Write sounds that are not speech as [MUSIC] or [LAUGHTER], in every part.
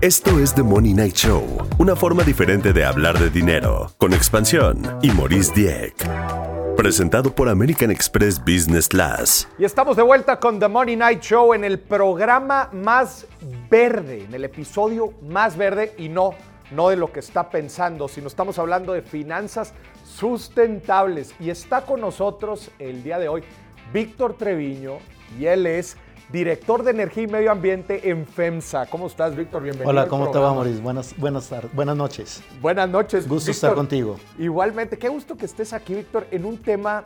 Esto es The Money Night Show, una forma diferente de hablar de dinero, con expansión y Maurice Dieck. Presentado por American Express Business Class. Y estamos de vuelta con The Money Night Show en el programa más verde, en el episodio más verde y no, no de lo que está pensando, sino estamos hablando de finanzas sustentables. Y está con nosotros el día de hoy Víctor Treviño y él es director de Energía y Medio Ambiente en FEMSA. ¿Cómo estás, Víctor? Bienvenido. Hola, ¿cómo te va, Maurice? Buenas, buenas, tardes, buenas noches. Buenas noches. Gusto estar contigo. Igualmente, qué gusto que estés aquí, Víctor, en un tema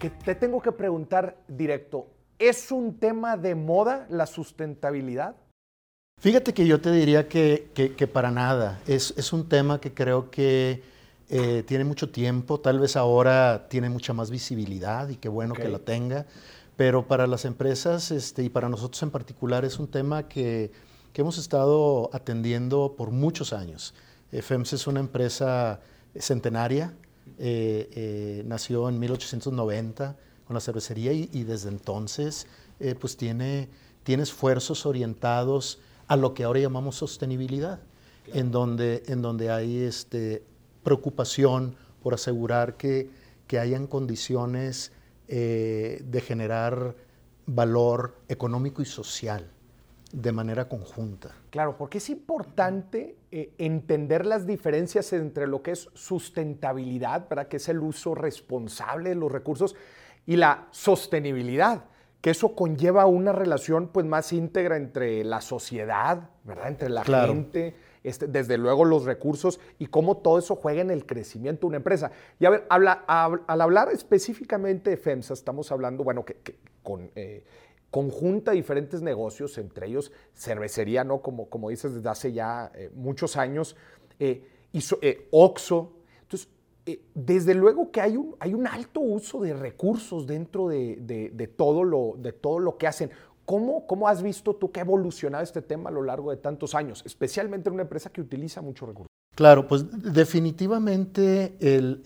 que te tengo que preguntar directo. ¿Es un tema de moda la sustentabilidad? Fíjate que yo te diría que, que, para nada. Es, es, un tema que creo que eh, tiene mucho tiempo, tal vez ahora tiene mucha más visibilidad y qué bueno que lo tenga. Pero para las empresas este, y para nosotros en particular es un tema que, que hemos estado atendiendo por muchos años. Eh, FEMS es una empresa centenaria, eh, eh, nació en 1890 con la cervecería y, y desde entonces pues tiene, tiene esfuerzos orientados a lo que ahora llamamos sostenibilidad, en, donde, en donde hay este, preocupación por asegurar que, que hayan condiciones eh, de generar valor económico y social de manera conjunta. Claro, porque es importante eh, entender las diferencias entre lo que es sustentabilidad, para que es el uso responsable de los recursos, y la sostenibilidad, que eso conlleva una relación pues, más íntegra entre la sociedad, ¿verdad? entre la gente, este, desde luego los recursos y cómo todo eso juega en el crecimiento de una empresa. Y a ver, al hablar específicamente de FEMSA, estamos hablando, bueno, que, con... Eh, conjunta diferentes negocios, entre ellos cervecería, ¿no? Como, como dices, desde hace ya eh, muchos años, eh, Oxo. Entonces, desde luego que hay un, hay un alto uso de recursos dentro de, de, todo lo, de todo lo que hacen. ¿Cómo, ¿Cómo, has visto tú que ha evolucionado este tema a lo largo de tantos años, especialmente en una empresa que utiliza muchos recursos? Claro, pues definitivamente el,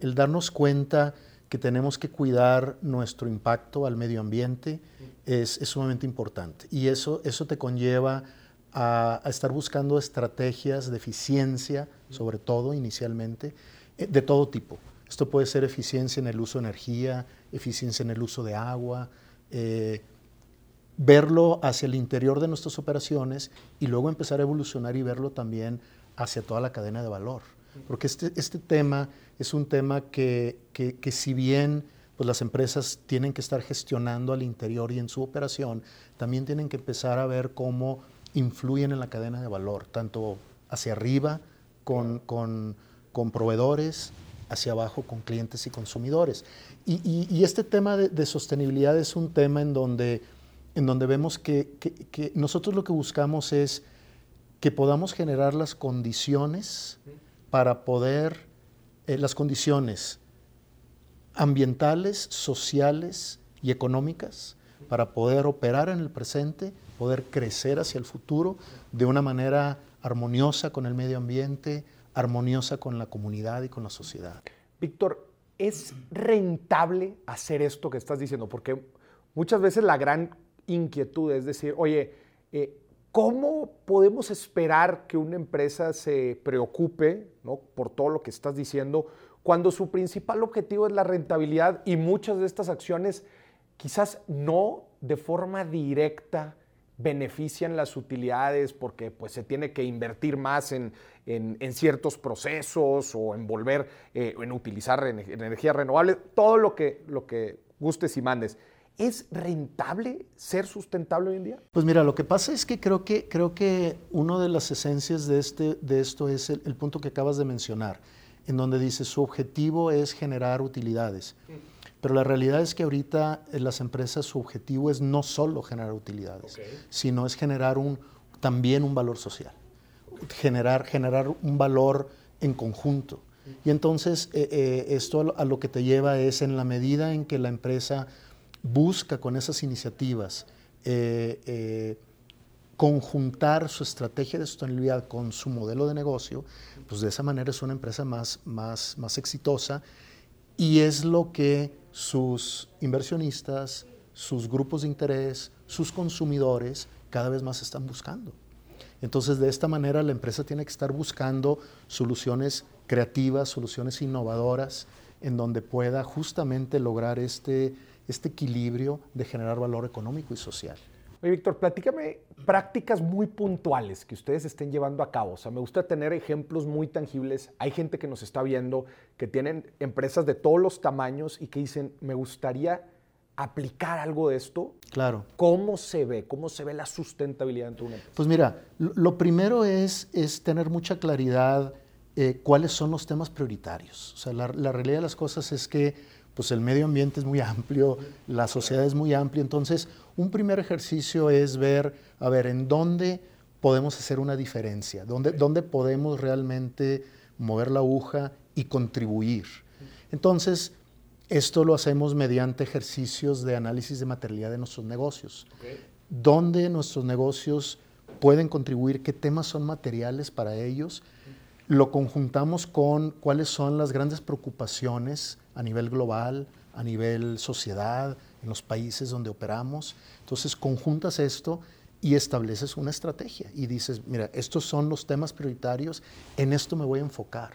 el, darnos cuenta que tenemos que cuidar nuestro impacto al medio ambiente es, es sumamente importante. Y eso, eso te conlleva a, estar buscando estrategias de eficiencia, sobre todo inicialmente, eh, de todo tipo. Esto puede ser eficiencia en el uso de energía, eficiencia en el uso de agua, eh, verlo hacia el interior de nuestras operaciones y luego empezar a evolucionar y verlo también hacia toda la cadena de valor. Porque este, este tema es un tema que, que, si bien pues las empresas tienen que estar gestionando al interior y en su operación, también tienen que empezar a ver cómo influyen en la cadena de valor, tanto hacia arriba con, con, con proveedores, hacia abajo con clientes y consumidores. Y, y, este tema de, de, sostenibilidad es un tema en donde en donde vemos que, nosotros lo que buscamos es que podamos generar las condiciones para poder, eh, las condiciones ambientales, sociales y económicas para poder operar en el presente, poder crecer hacia el futuro de una manera armoniosa con el medio ambiente, armoniosa con la comunidad y con la sociedad. Víctor, ¿es rentable hacer esto que estás diciendo? Porque muchas veces la gran inquietud, es decir, oye, eh, ¿cómo podemos esperar que una empresa se preocupe ¿no? por todo lo que estás diciendo cuando su principal objetivo es la rentabilidad y muchas de estas acciones quizás no de forma directa benefician las utilidades porque pues, se tiene que invertir más en, ciertos procesos o en volver, eh, en utilizar energías renovables, todo lo que, lo que gustes y mandes. ¿Es rentable ser sustentable hoy en día? Pues mira, lo que pasa es que creo que, creo que una de las esencias de, este, de esto es el, punto que acabas de mencionar, en donde dice su objetivo es generar utilidades. Pero la realidad es que ahorita en las empresas su objetivo es no solo generar utilidades, sino es generar un, también un valor social, generar, generar un valor en conjunto. Y entonces eh, eh, esto a lo que te lleva es en la medida en que la empresa busca con esas iniciativas eh, eh, conjuntar su estrategia de sostenibilidad con su modelo de negocio, pues de esa manera es una empresa más, más, más exitosa y es lo que sus inversionistas, sus grupos de interés, sus consumidores cada vez más están buscando. Entonces, de esta manera, la empresa tiene que estar buscando soluciones creativas, soluciones innovadoras, en donde pueda justamente lograr este, este equilibrio de generar valor económico y social. Oye, Víctor, platícame prácticas muy puntuales que ustedes estén llevando a cabo. O sea, me gusta tener ejemplos muy tangibles. Hay gente que nos está viendo que tienen empresas de todos los tamaños y que dicen, me gustaría aplicar algo de esto. Claro. ¿Cómo se ve? ¿Cómo se ve la sustentabilidad en tu empresa? Pues mira, lo primero es, es tener mucha claridad eh, cuáles son los temas prioritarios. O sea, la, la realidad de las cosas es que pues el medio ambiente es muy amplio, la sociedad es muy amplia, entonces un primer ejercicio es ver, a ver, en dónde podemos hacer una diferencia, dónde, dónde podemos realmente mover la aguja y contribuir. Entonces, esto lo hacemos mediante ejercicios de análisis de materialidad de nuestros negocios. ¿Dónde nuestros negocios pueden contribuir? ¿Qué temas son materiales para ellos? Lo conjuntamos con cuáles son las grandes preocupaciones a nivel global, a nivel sociedad, en los países donde operamos. Entonces conjuntas esto y estableces una estrategia y dices, mira, estos son los temas prioritarios, en esto me voy a enfocar.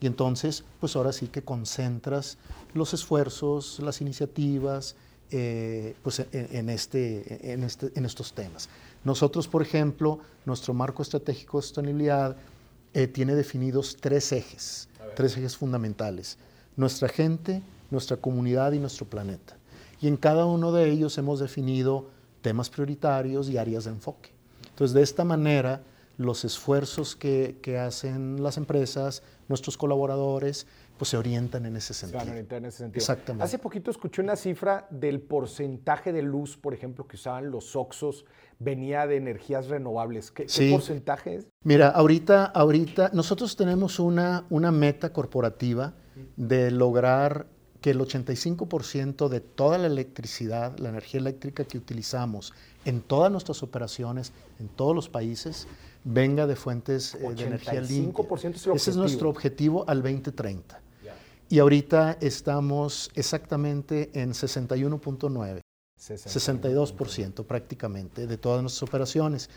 Y entonces, pues ahora sí que concentras los esfuerzos, las iniciativas, eh, pues en, este, en, este, en estos temas. Nosotros, por ejemplo, nuestro marco estratégico de sostenibilidad eh, tiene definidos tres ejes, tres ejes fundamentales. Nuestra gente, nuestra comunidad y nuestro planeta. Y en cada uno de ellos hemos definido temas prioritarios y áreas de enfoque. Entonces, de esta manera, los esfuerzos que, que hacen las empresas, nuestros colaboradores, pues se orientan en ese sentido. Se van a orientar en ese sentido. Exactamente. Hace poquito escuché una cifra del porcentaje de luz, por ejemplo, que usaban los Oxos, venía de energías renovables. ¿Qué, Sí. qué porcentaje es? Mira, ahorita, ahorita nosotros tenemos una, una meta corporativa de lograr que el 85% de toda la electricidad, la energía eléctrica que utilizamos en todas nuestras operaciones, en todos los países, venga de fuentes eh, de energía limpia. 85% es Ese es nuestro objetivo al 2030. Y ahorita estamos exactamente en 61.9. 62% prácticamente de todas nuestras operaciones.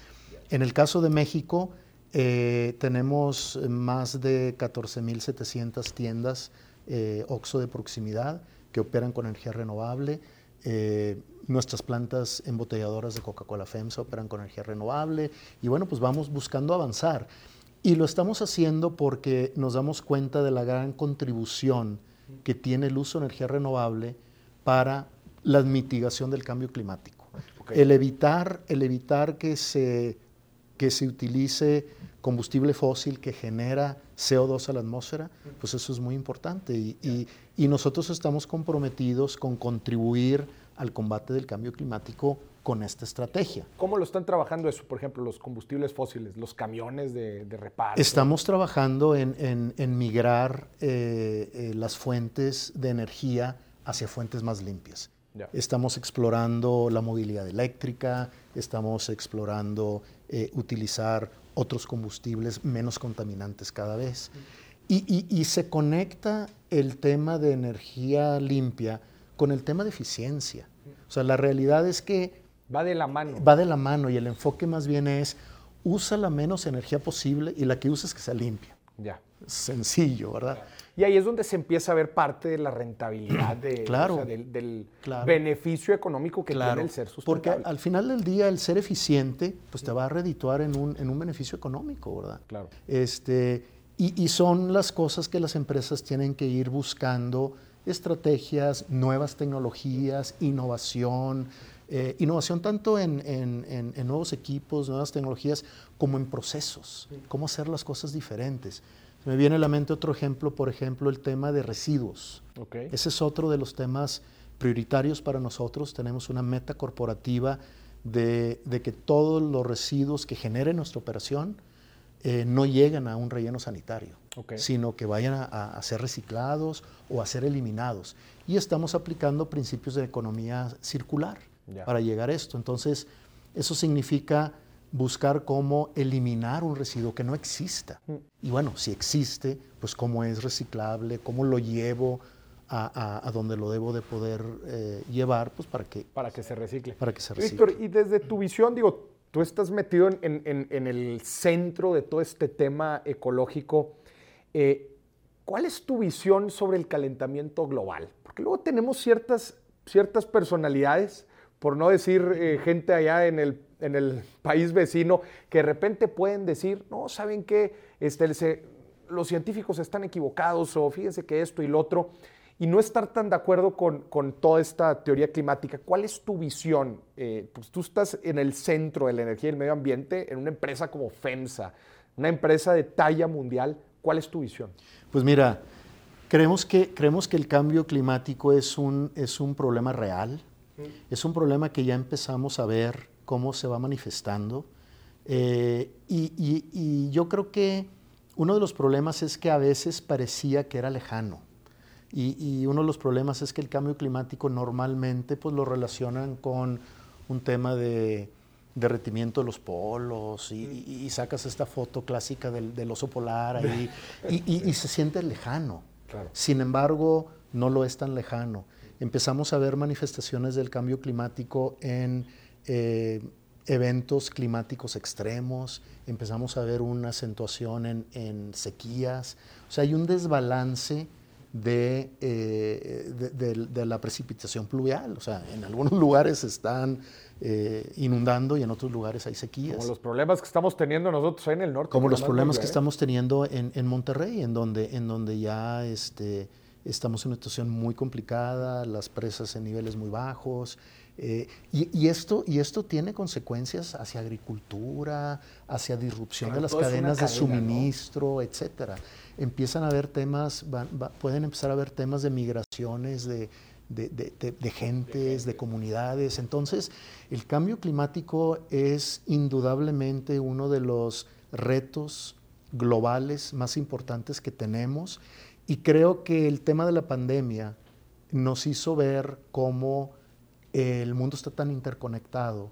En el caso de México, eh, tenemos más de 14.700 tiendas eh, OXO de proximidad que operan con energía renovable. Eh, nuestras plantas embotelladoras de Coca-Cola FEMSA operan con energía renovable. Y bueno, pues vamos buscando avanzar. Y lo estamos haciendo porque nos damos cuenta de la gran contribución que tiene el uso de energía renovable para la mitigación del cambio climático. El evitar, el evitar que, se, que se utilice combustible fósil que genera CO2 a la atmósfera, pues eso es muy importante. Y, y- y nosotros estamos comprometidos con contribuir al combate del cambio climático con esta estrategia. ¿Cómo lo están trabajando eso? Por ejemplo, los combustibles fósiles, los camiones de, de reparto. Estamos trabajando en, en- en migrar eh, eh, las fuentes de energía hacia fuentes más limpias. Ya. Estamos explorando la movilidad eléctrica, estamos explorando eh, utilizar otros combustibles menos contaminantes cada vez. Y, y- y se conecta el tema de energía limpia con el tema de eficiencia. O sea, la realidad es que Va de la mano. va de la mano y el enfoque más bien es usa la menos energía posible y la que uses que sea limpia. Ya. Sencillo, ¿verdad? Y ahí es donde se empieza a ver parte de la rentabilidad, de, Claro. o sea, del, del Claro. beneficio económico que tiene el ser porque sustentable. al final del día el ser eficiente pues te va a redituar en un, en un beneficio económico, ¿verdad? Claro. Este, y, y son las cosas que las empresas tienen que ir buscando, estrategias, nuevas tecnologías, innovación, eh, innovación tanto en, en- en- en nuevos equipos, nuevas tecnologías, como en procesos, cómo hacer las cosas diferentes. Me viene a la mente otro ejemplo, por ejemplo, el tema de residuos. Ese es otro de los temas prioritarios para nosotros. Tenemos una meta corporativa de, de que todos los residuos que genere nuestra operación eh, no lleguen a un relleno sanitario, sino que vayan a, a ser reciclados o a ser eliminados. Y estamos aplicando principios de economía circular Para llegar a esto. Entonces, eso significa buscar cómo eliminar un residuo que no exista. Mm. Y bueno, si existe, pues cómo es reciclable, cómo lo llevo a, a- a donde lo debo de poder eh, llevar, pues para que, Para que se recicle. para que se Víctor, recicle. y desde tu visión, digo, tú estás metido en, el centro de todo este tema ecológico. Eh, ¿Cuál es tu visión sobre el calentamiento global? Porque luego tenemos ciertas, ciertas personalidades, por no decir eh, gente allá en el, en el, [LAUGHS] país vecino, que de repente pueden decir, no, ¿saben qué? Este, los científicos están equivocados o fíjense que esto y lo otro y no estar tan de acuerdo con, toda esta teoría climática. ¿Cuál es tu visión? Eh, pues tú estás en el centro de la energía y el medio ambiente en una empresa como FEMSA, una empresa de talla mundial. ¿Cuál es tu visión? Pues mira, creemos que, creemos que el cambio climático es un, es un problema real, es un problema que ya empezamos a ver cómo se va manifestando. Eh, y yo creo que uno de los problemas es que a veces parecía que era lejano. Y, uno de los problemas es que el cambio climático normalmente pues, lo relacionan con un tema de derretimiento de los polos y, sacas esta foto clásica del, oso polar ahí [LAUGHS] y, se siente lejano. Sin embargo, no lo es tan lejano. Empezamos a ver manifestaciones del cambio climático en eh, eventos climáticos extremos, empezamos a ver una acentuación en, en sequías. O sea, hay un desbalance eh, de, de, la precipitación pluvial. O sea, en algunos [LAUGHS] lugares están eh, inundando y en otros lugares hay sequías. Como los problemas que estamos teniendo nosotros en el norte. Como los problemas que estamos teniendo en, en, Monterrey, en donde, en donde ya este, estamos en una situación muy complicada, las presas en niveles muy bajos. Eh, y, esto, y esto tiene consecuencias hacia agricultura, hacia disrupción de las cadenas de suministro, etcétera empiezan a haber temas, pueden empezar a haber temas de migraciones, de, gentes, de comunidades. Entonces, el cambio climático es indudablemente uno de los retos globales más importantes que tenemos y creo que el tema de la pandemia nos hizo ver cómo el mundo está tan interconectado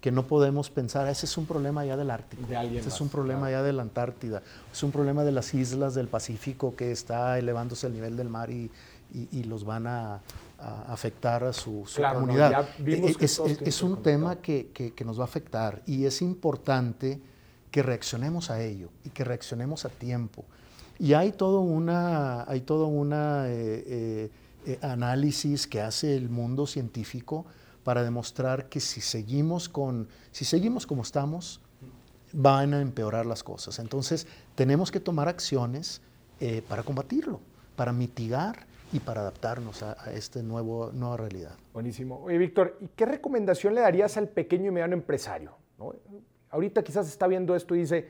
que no podemos pensar, ese es un problema ya del Ártico, ese es un problema ya de la Antártida, es un problema de las islas del Pacífico que está elevándose el nivel del mar y, y, los van a, afectar a su, comunidad. E, es, es, un tema que, que, nos va a afectar y es importante que reaccionemos a ello y que reaccionemos a tiempo. Y hay todo una, hay todo una eh, eh, eh, análisis que hace el mundo científico para demostrar que si seguimos, con, si seguimos como estamos, van a empeorar las cosas. Entonces, tenemos que tomar acciones para combatirlo, para mitigar y para adaptarnos a, esta nueva realidad. Buenísimo. Oye, Víctor, ¿y qué recomendación le darías al pequeño y mediano empresario? Ahorita quizás está viendo esto y dice,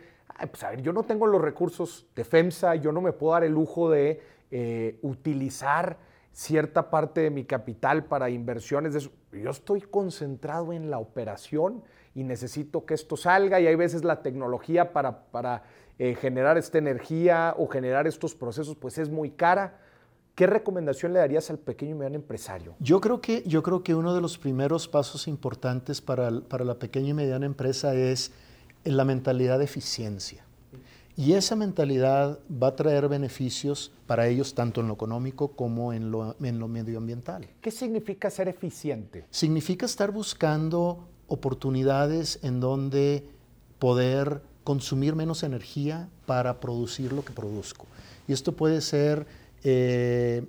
pues a ver, yo no tengo los recursos de FEMSA, yo no me puedo dar el lujo de eh, utilizar cierta parte de mi capital para inversiones. Yo estoy concentrado en la operación y necesito que esto salga y hay veces la tecnología para, para eh, generar esta energía o generar estos procesos pues es muy cara. ¿Qué recomendación le darías al pequeño y mediano empresario? Yo creo que, yo creo que uno de los primeros pasos importantes para, para la pequeña y mediana empresa es la mentalidad de eficiencia. Y esa mentalidad va a traer beneficios para ellos tanto en lo económico como en lo, en lo medioambiental. ¿Qué significa ser eficiente? Significa estar buscando oportunidades en donde poder consumir menos energía para producir lo que produzco. Y esto puede ser eh,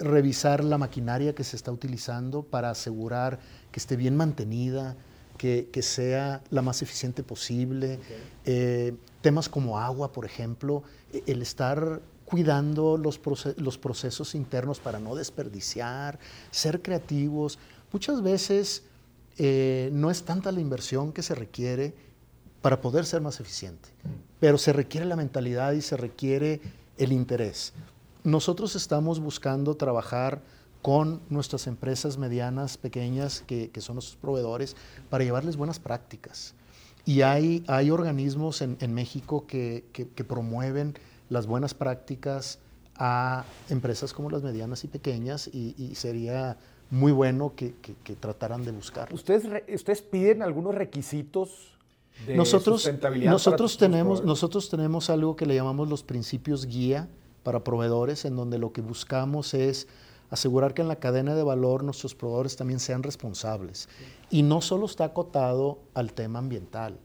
revisar la maquinaria que se está utilizando para asegurar que esté bien mantenida, que, sea la más eficiente posible. Eh, temas como agua, por ejemplo, e, el estar cuidando los, los procesos internos para no desperdiciar, ser creativos. Muchas veces eh, no es tanta la inversión que se requiere para poder ser más eficiente, pero se requiere la mentalidad y se requiere el interés. Nosotros estamos buscando trabajar con nuestras empresas medianas, pequeñas, que, son nuestros proveedores, para llevarles buenas prácticas. Y hay, hay organismos en, México que, promueven las buenas prácticas a empresas como las medianas y pequeñas y, sería muy bueno que, trataran de buscar. ¿Ustedes, ¿Ustedes piden algunos requisitos de nosotros, sustentabilidad? Nosotros, tenemos, nosotros tenemos algo que le llamamos los principios guía para proveedores, en donde lo que buscamos es asegurar que en la cadena de valor nuestros proveedores también sean responsables. Y no solo está acotado al tema ambiental,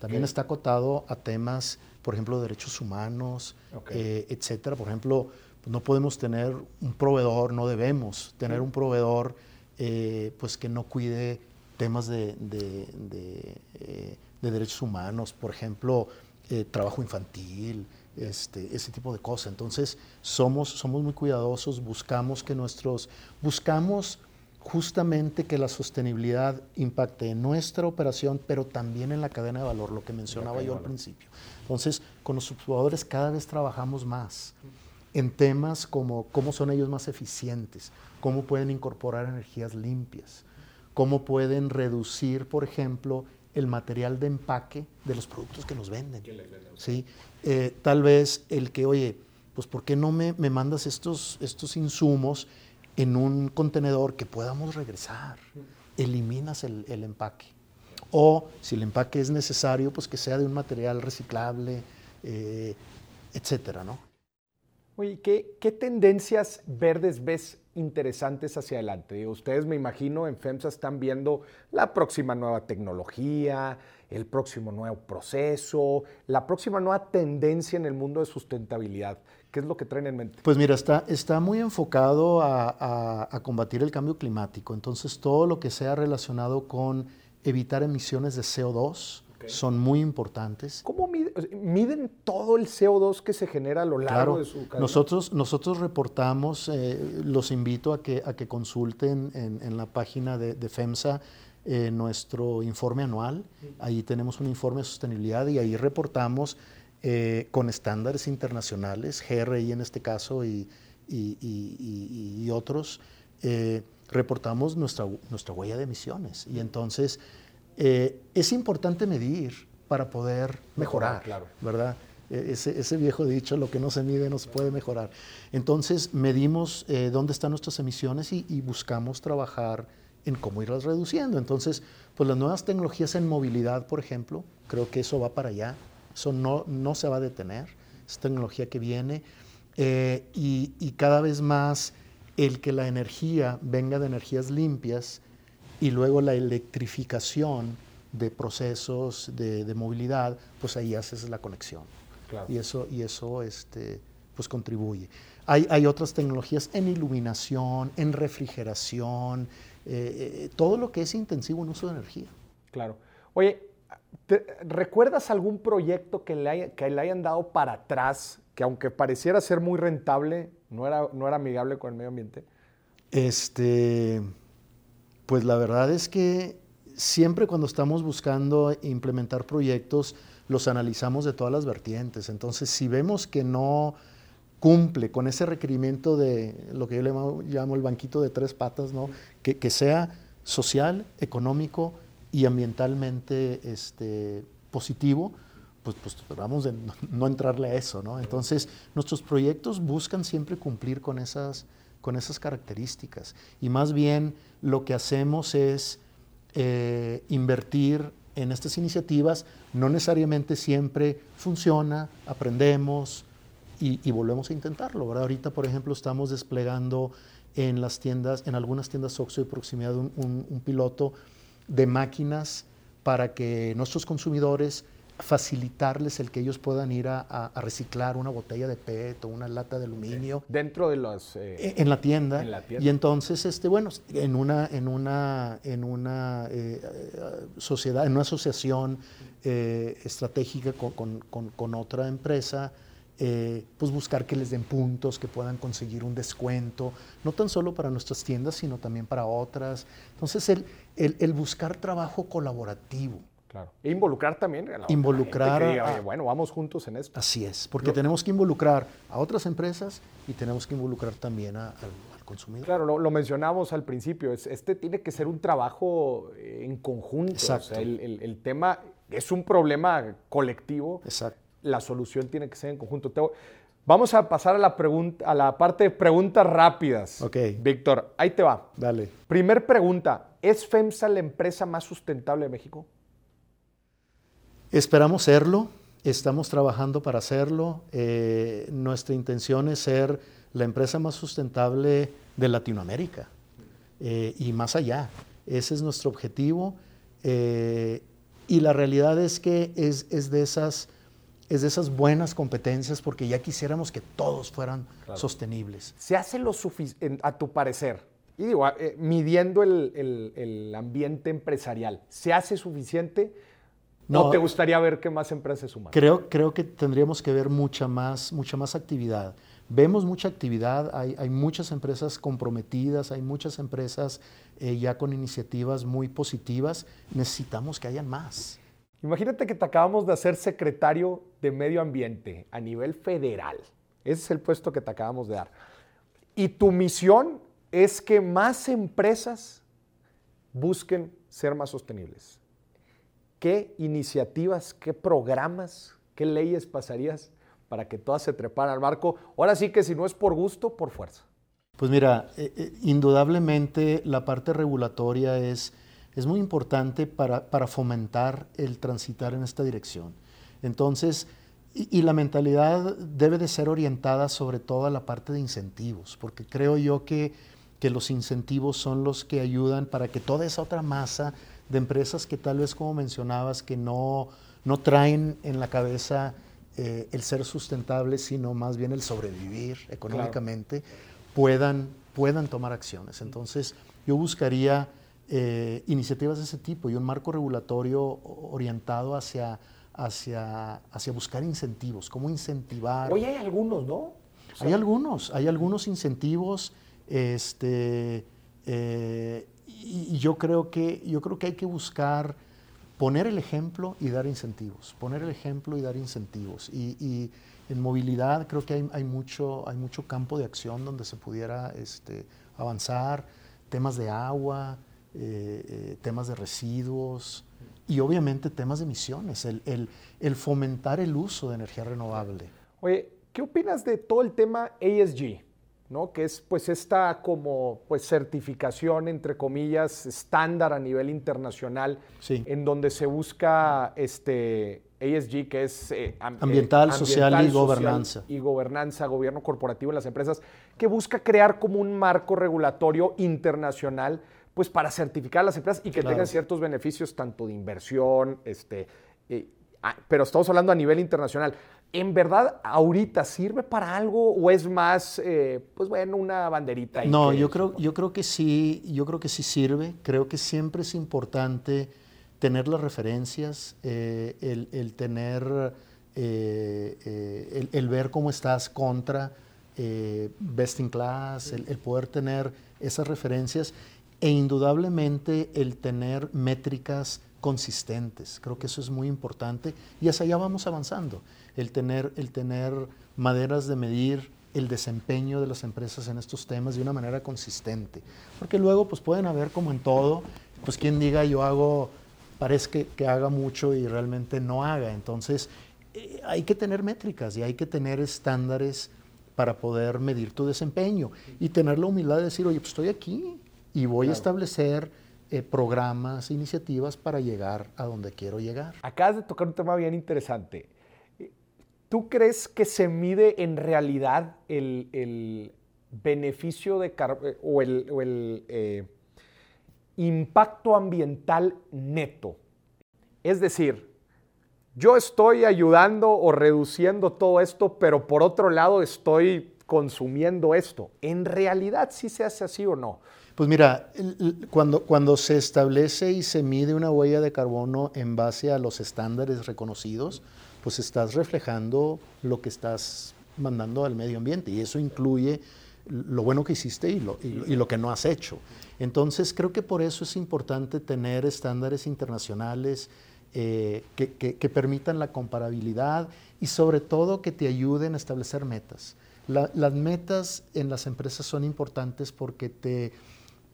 también está acotado a temas, por ejemplo, de derechos humanos, eh, etcétera. Por ejemplo, no podemos tener un proveedor, no debemos tener un proveedor eh, pues que no cuide temas de, eh, derechos humanos, por ejemplo, trabajo infantil, este, ese tipo de cosas. Entonces, somos, somos muy cuidadosos, buscamos que nuestros, buscamos justamente que la sostenibilidad impacte en nuestra operación, pero también en la cadena de valor, lo que mencionaba yo al principio. Entonces, con los subjugadores cada vez trabajamos más en temas como cómo son ellos más eficientes, cómo pueden incorporar energías limpias, cómo pueden reducir, por ejemplo, el material de empaque de los productos que nos venden. ¿sí? Eh, tal vez el que, oye, pues ¿por qué no me, me mandas estos, estos insumos en un contenedor que podamos regresar? Eliminas el, el, empaque. O si el empaque es necesario, pues que sea de un material reciclable, eh, etcétera, ¿no? Oye, ¿qué, ¿qué, tendencias verdes ves interesantes hacia adelante? Ustedes, me imagino, en FEMSA están viendo la próxima nueva tecnología, el próximo nuevo proceso, la próxima nueva tendencia en el mundo de sustentabilidad. ¿Qué es lo que traen en mente? Pues mira, está, está muy enfocado a, a combatir el cambio climático. Entonces, todo lo que sea relacionado con evitar emisiones de CO2, son muy importantes. ¿Cómo miden, todo el CO2 que se genera a lo largo de su cadena? Nosotros, nosotros reportamos, eh, los invito a que, a que consulten en, la página de, FEMSA eh, nuestro informe anual. Ahí tenemos un informe de sostenibilidad y ahí reportamos eh, con estándares internacionales, GRI en este caso y, y, otros, reportamos nuestra, nuestra huella de emisiones. Y entonces eh, es importante medir para poder mejorar, ¿verdad? E, ese, viejo dicho, lo que no se mide no se puede mejorar. Entonces, medimos eh, dónde están nuestras emisiones y, buscamos trabajar en cómo irlas reduciendo. Entonces, pues las nuevas tecnologías en movilidad, por ejemplo, creo que eso va para allá. Eso no, no se va a detener. Es tecnología que viene. Eh, y, y cada vez más el que la energía venga de energías limpias y luego la electrificación de procesos de, movilidad, pues ahí haces la conexión. Y eso, y eso este, pues contribuye. Hay, hay, otras tecnologías en iluminación, en refrigeración, eh, eh, todo lo que es intensivo en uso de energía. Claro. Oye, ¿recuerdas algún proyecto que le, que le hayan dado para atrás, que aunque pareciera ser muy rentable, no era, no era amigable con el medio ambiente? Este, pues la verdad es que siempre cuando estamos buscando implementar proyectos, los analizamos de todas las vertientes. Entonces, si vemos que no cumple con ese requerimiento de lo que yo le llamo, el banquito de tres patas, ¿no? que, sea social, económico y ambientalmente este, positivo, pues, pues vamos de no, entrarle a eso. ¿no? Entonces, nuestros proyectos buscan siempre cumplir con esas, con esas características. Y más bien lo que hacemos es eh, invertir en estas iniciativas. No necesariamente siempre funciona, aprendemos y, volvemos a intentarlo. Ahorita, por ejemplo, estamos desplegando en las tiendas, en algunas tiendas Oxxo de proximidad, un piloto de máquinas para que nuestros consumidores facilitarles el que ellos puedan ir a, reciclar una botella de PET o una lata de aluminio. Dentro de los... Eh, e, en, la tienda. Y entonces, este, bueno, en una, en una, en una eh, sociedad, en una asociación eh, estratégica con, con, otra empresa, pues buscar que les den puntos, que puedan conseguir un descuento, no tan solo para nuestras tiendas, sino también para otras. Entonces, el, el, el buscar trabajo colaborativo. Claro. E involucrar también a la Involucrar. bueno, vamos juntos en esto. Así es, porque tenemos que involucrar a otras empresas y tenemos que involucrar también al, consumidor. Claro, lo, mencionamos al principio, este tiene que ser un trabajo eh, en conjunto. Exacto. el, tema es un problema colectivo. Exacto. La solución tiene que ser en conjunto. vamos a pasar a la, pregunta, a la parte de preguntas rápidas. Ok. Víctor, ahí te va. Dale. Primer pregunta, ¿es FEMSA la empresa más sustentable de México? Esperamos serlo, estamos trabajando para hacerlo. Eh, nuestra intención es ser la empresa más sustentable de Latinoamérica eh, y más allá. Ese es nuestro objetivo. Eh, y la realidad es que es, es, de esas, es de esas buenas competencias porque ya quisiéramos que todos fueran sostenibles. ¿Se hace lo suficiente, a tu parecer, y digo, eh, midiendo el, el, el, ambiente empresarial, ¿se hace suficiente? No, ¿O te gustaría ver que más empresas suman? Creo, creo que tendríamos que ver mucha más, mucha más actividad. Vemos mucha actividad, hay, hay muchas empresas comprometidas, hay muchas empresas eh, ya con iniciativas muy positivas. Necesitamos que hayan más. Imagínate que te acabamos de hacer secretario de Medio Ambiente a nivel federal. Ese es el puesto que te acabamos de dar. Y tu misión es que más empresas busquen ser más sostenibles. ¿Qué iniciativas, qué programas, qué leyes pasarías para que todas se treparan al marco? Ahora sí que si no es por gusto, por fuerza. Pues mira, eh, eh, indudablemente la parte regulatoria es, es muy importante para, para, fomentar el transitar en esta dirección. Entonces, y, la mentalidad debe de ser orientada sobre todo a la parte de incentivos, porque creo yo que, que los incentivos son los que ayudan para que toda esa otra masa de empresas que tal vez, como mencionabas, que no, no traen en la cabeza eh, el ser sustentable, sino más bien el sobrevivir económicamente, puedan, puedan tomar acciones. Entonces, yo buscaría eh, iniciativas de ese tipo y un marco regulatorio orientado hacia hacia, hacia buscar incentivos, cómo incentivar. Hoy hay algunos, ¿no? hay algunos, hay algunos incentivos, este, eh, y, yo, creo que, yo creo que hay que buscar poner el ejemplo y dar incentivos, poner el ejemplo y dar incentivos. Y, en movilidad creo que hay, hay, mucho, hay mucho campo de acción donde se pudiera este, avanzar, temas de agua, eh, eh, temas de residuos, y obviamente temas de emisiones, el, el, fomentar el uso de energía renovable. Oye, ¿qué opinas de todo el tema ESG? ¿No? que es pues esta como pues certificación entre comillas estándar a nivel internacional en donde se busca este ESG que es eh, ambiental, social y gobernanza y gobernanza gobierno corporativo en las empresas que busca crear como un marco regulatorio internacional pues para certificar a las empresas y que tengan ciertos beneficios tanto de inversión, este, eh, ah, pero estamos hablando a nivel internacional. ¿En verdad ahorita sirve para algo o es más, eh, pues bueno, una banderita? No, yo creo, yo creo que sí, yo creo que sí sirve. Creo que siempre es importante tener las referencias, eh, el, tener, el, ver cómo estás contra best in class, el poder tener esas referencias e indudablemente el tener métricas consistentes. Creo que eso es muy importante y hacia allá vamos avanzando. El tener, el tener maneras de medir el desempeño de las empresas en estos temas de una manera consistente. Porque luego pues pueden haber como en todo, pues quien diga yo hago, parece que, que haga mucho y realmente no haga. Entonces eh, hay que tener métricas y hay que tener estándares para poder medir tu desempeño y tener la humildad de decir, oye, pues estoy aquí, y voy a establecer eh, programas, iniciativas para llegar a donde quiero llegar. Acabas de tocar un tema bien interesante. ¿Tú crees que se mide en realidad el, beneficio de eh, o el, eh, impacto ambiental neto? Es decir, yo estoy ayudando o reduciendo todo esto, pero por otro lado estoy consumiendo esto. ¿En realidad sí se hace así o no? Pues mira, cuando, cuando se establece y se mide una huella de carbono en base a los estándares reconocidos, pues estás reflejando lo que estás mandando al medio ambiente y eso incluye lo bueno que hiciste y lo, y, que no has hecho. Entonces creo que por eso es importante tener estándares internacionales eh, que, permitan la comparabilidad y sobre todo que te ayuden a establecer metas. las metas en las empresas son importantes porque te,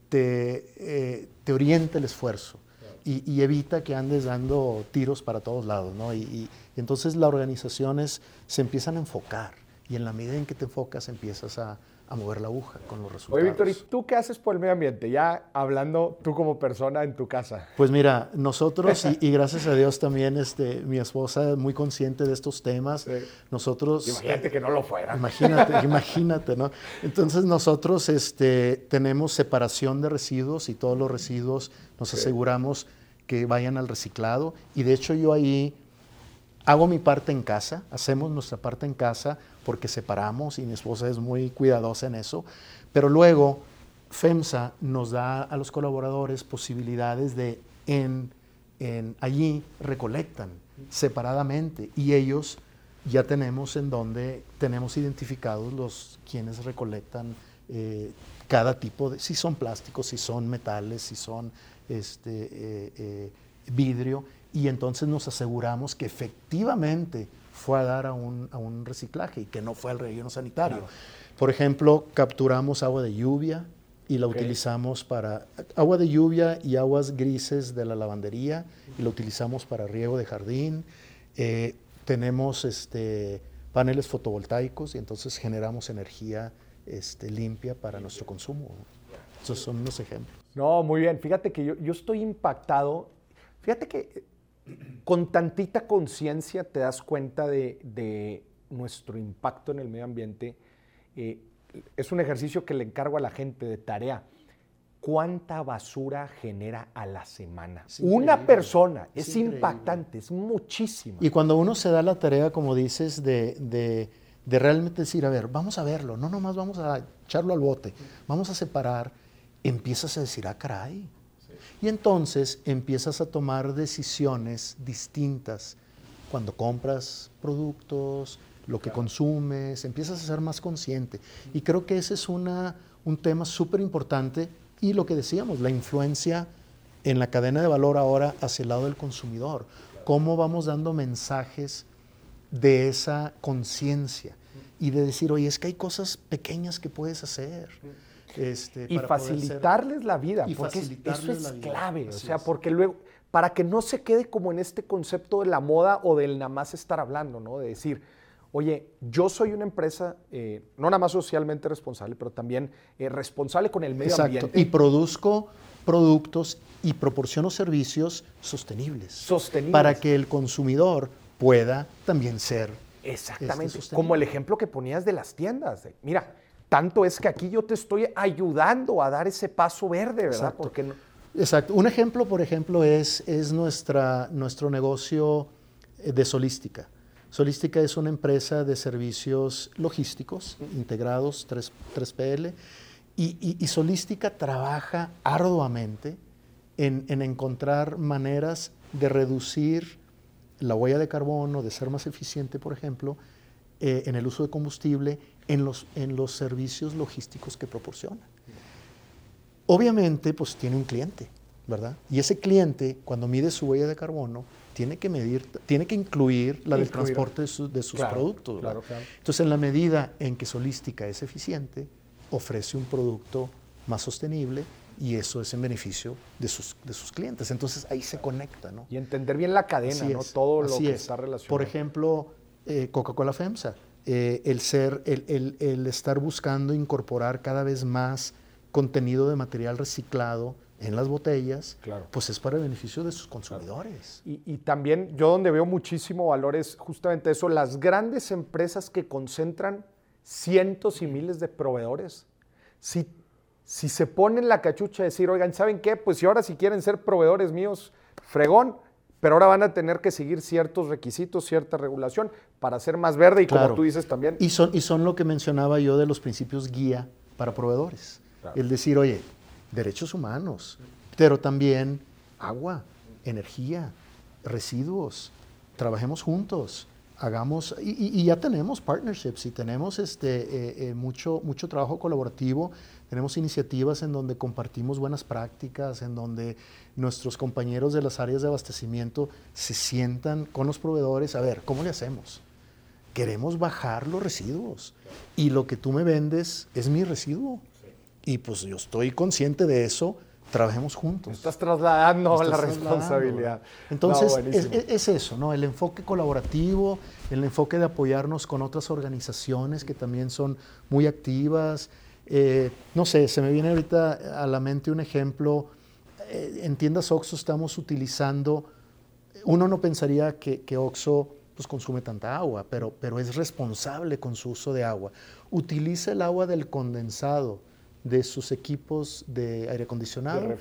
te, eh, te orienta el esfuerzo y, evita que andes dando tiros para todos lados. ¿no? Y, entonces las organizaciones se empiezan a enfocar y en la medida en que te enfocas empiezas a, a mover la aguja con los resultados. Oye, Víctor, ¿y tú qué haces por el medio ambiente? Ya hablando tú como persona en tu casa. Pues mira, nosotros, y, [LAUGHS] gracias a Dios también, este, mi esposa es muy consciente de estos temas. Nosotros... Imagínate que no lo fuera. Imagínate, [LAUGHS] imagínate, ¿no? Entonces nosotros este, tenemos separación de residuos y todos los residuos nos aseguramos que vayan al reciclado. Y de hecho yo ahí hago mi parte en casa, hacemos nuestra parte en casa porque separamos y mi esposa es muy cuidadosa en eso, pero luego FEMSA nos da a los colaboradores posibilidades de en, en allí recolectan separadamente y ellos ya tenemos en donde tenemos identificados los quienes recolectan eh, cada tipo de, si son plásticos, si son metales, si son este, eh, eh, vidrio, y entonces nos aseguramos que efectivamente fue a dar a un, a un reciclaje y que no fue al relleno sanitario. Por ejemplo, capturamos agua de lluvia y la utilizamos para agua de lluvia y aguas grises de la lavandería y la utilizamos para riego de jardín. Eh, tenemos este, paneles fotovoltaicos y entonces generamos energía este, limpia para nuestro consumo. Esos son unos ejemplos. No, muy bien. Fíjate que yo, yo estoy impactado. Fíjate que con tantita conciencia te das cuenta de, nuestro impacto en el medio ambiente. Eh, es un ejercicio que le encargo a la gente de tarea. ¿Cuánta basura genera a la semana? Una persona. Es, impactante, es muchísimo. Y cuando uno se da la tarea, como dices, de, de, realmente decir, a ver, vamos a verlo, no nomás vamos a echarlo al bote, vamos a separar, empiezas a decir, ah, caray, y entonces empiezas a tomar decisiones distintas cuando compras productos, lo que consumes, empiezas a ser más consciente. Y creo que ese es una, un tema súper importante y lo que decíamos, la influencia en la cadena de valor ahora hacia el lado del consumidor. Cómo vamos dando mensajes de esa conciencia y de decir, oye, es que hay cosas pequeñas que puedes hacer. Este, y facilitarles la vida, porque eso es clave, o sea, porque luego, para que no se quede como en este concepto de la moda o del nada más estar hablando, ¿no? De decir, oye, yo soy una empresa eh, no nada más socialmente responsable, pero también eh, responsable con el medio Exacto. Y produzco productos y proporciono servicios sostenibles. Sostenibles. Para que el consumidor pueda también ser. Exactamente. Este, como el ejemplo que ponías de las tiendas. mira, tanto es que aquí yo te estoy ayudando a dar ese paso verde, ¿verdad? Exacto. Porque Exacto. Un ejemplo, por ejemplo, es, es nuestra, nuestro negocio eh, de Solística. Solística es una empresa de servicios logísticos integrados, 3, pl y, Solística trabaja arduamente en, en encontrar maneras de reducir la huella de carbono, de ser más eficiente, por ejemplo, eh, en el uso de combustible en los, en los servicios logísticos que proporciona. Obviamente, pues tiene un cliente, ¿verdad? Y ese cliente, cuando mide su huella de carbono, tiene que medir, tiene que incluir la del transporte de, sus productos. Claro, claro. Entonces, en la medida en que Solística es eficiente, ofrece un producto más sostenible y eso es en beneficio de sus, de sus clientes. Entonces, ahí se conecta, ¿no? Y entender bien la cadena, ¿no? Todo lo que está relacionado. Por ejemplo, eh, Coca-Cola FEMSA eh, el ser, el, estar buscando incorporar cada vez más contenido de material reciclado en las botellas, pues es para el beneficio de sus consumidores. Y, también yo donde veo muchísimo valor es justamente eso, las grandes empresas que concentran cientos y miles de proveedores. Si, si se ponen la cachucha de decir, oigan, ¿saben qué? Pues si ahora si quieren ser proveedores míos, fregón, pero ahora van a tener que seguir ciertos requisitos, cierta regulación para ser más verde y como tú dices también. Y son, y son lo que mencionaba yo de los principios guía para proveedores. El decir, oye, derechos humanos, pero también agua, energía, residuos, trabajemos juntos, hagamos, y, ya tenemos partnerships y tenemos este, eh, eh, mucho, mucho trabajo colaborativo, tenemos iniciativas en donde compartimos buenas prácticas, en donde nuestros compañeros de las áreas de abastecimiento se sientan con los proveedores, a ver, ¿cómo le hacemos? Queremos bajar los residuos y lo que tú me vendes es mi residuo. Y pues yo estoy consciente de eso, trabajemos juntos. Estás trasladando la responsabilidad. Entonces, es, eso, ¿no? El enfoque colaborativo, el enfoque de apoyarnos con otras organizaciones que también son muy activas. Eh, no sé, se me viene ahorita a la mente un ejemplo. Eh, en tiendas Oxxo estamos utilizando, uno no pensaría que, que Oxxo pues, consume tanta agua, pero, pero es responsable con su uso de agua. Utiliza el agua del condensado de sus equipos de aire acondicionado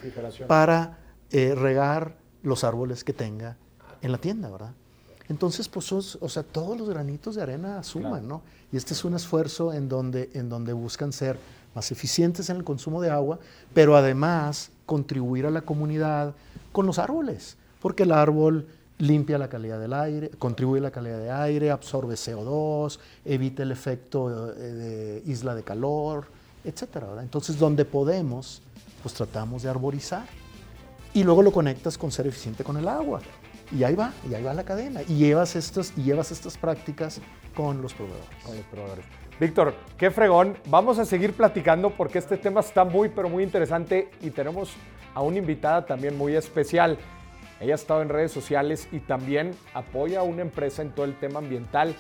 para eh, regar los árboles que tenga en la tienda, ¿verdad? Entonces, pues, o sea, todos los granitos de arena suman, ¿no? Y este es un esfuerzo en donde, en donde buscan ser más eficientes en el consumo de agua, pero además contribuir a la comunidad con los árboles, porque el árbol limpia la calidad del aire, contribuye a la calidad de aire, absorbe CO2, evita el efecto eh, de isla de calor, etcétera. Entonces, donde podemos, pues tratamos de arborizar. Y luego lo conectas con ser eficiente con el agua. Y ahí va, y ahí va la cadena. Y llevas, estos, y llevas estas prácticas con los proveedores. Con los proveedores. Víctor, qué fregón. Vamos a seguir platicando porque este tema está muy, pero muy interesante y tenemos a una invitada también muy especial. Ella ha estado en redes sociales y también apoya a una empresa en todo el tema ambiental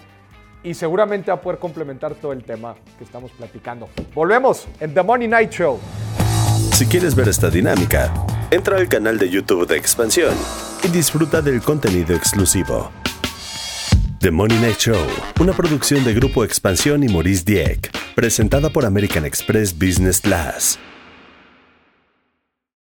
y seguramente va a poder complementar todo el tema que estamos platicando. Volvemos en The Money Night Show. Si quieres ver esta dinámica, entra al canal de YouTube de Expansión y disfruta del contenido exclusivo. The Money Night Show, una producción de Grupo Expansión y Maurice Dieck, presentada por American Express Business Class.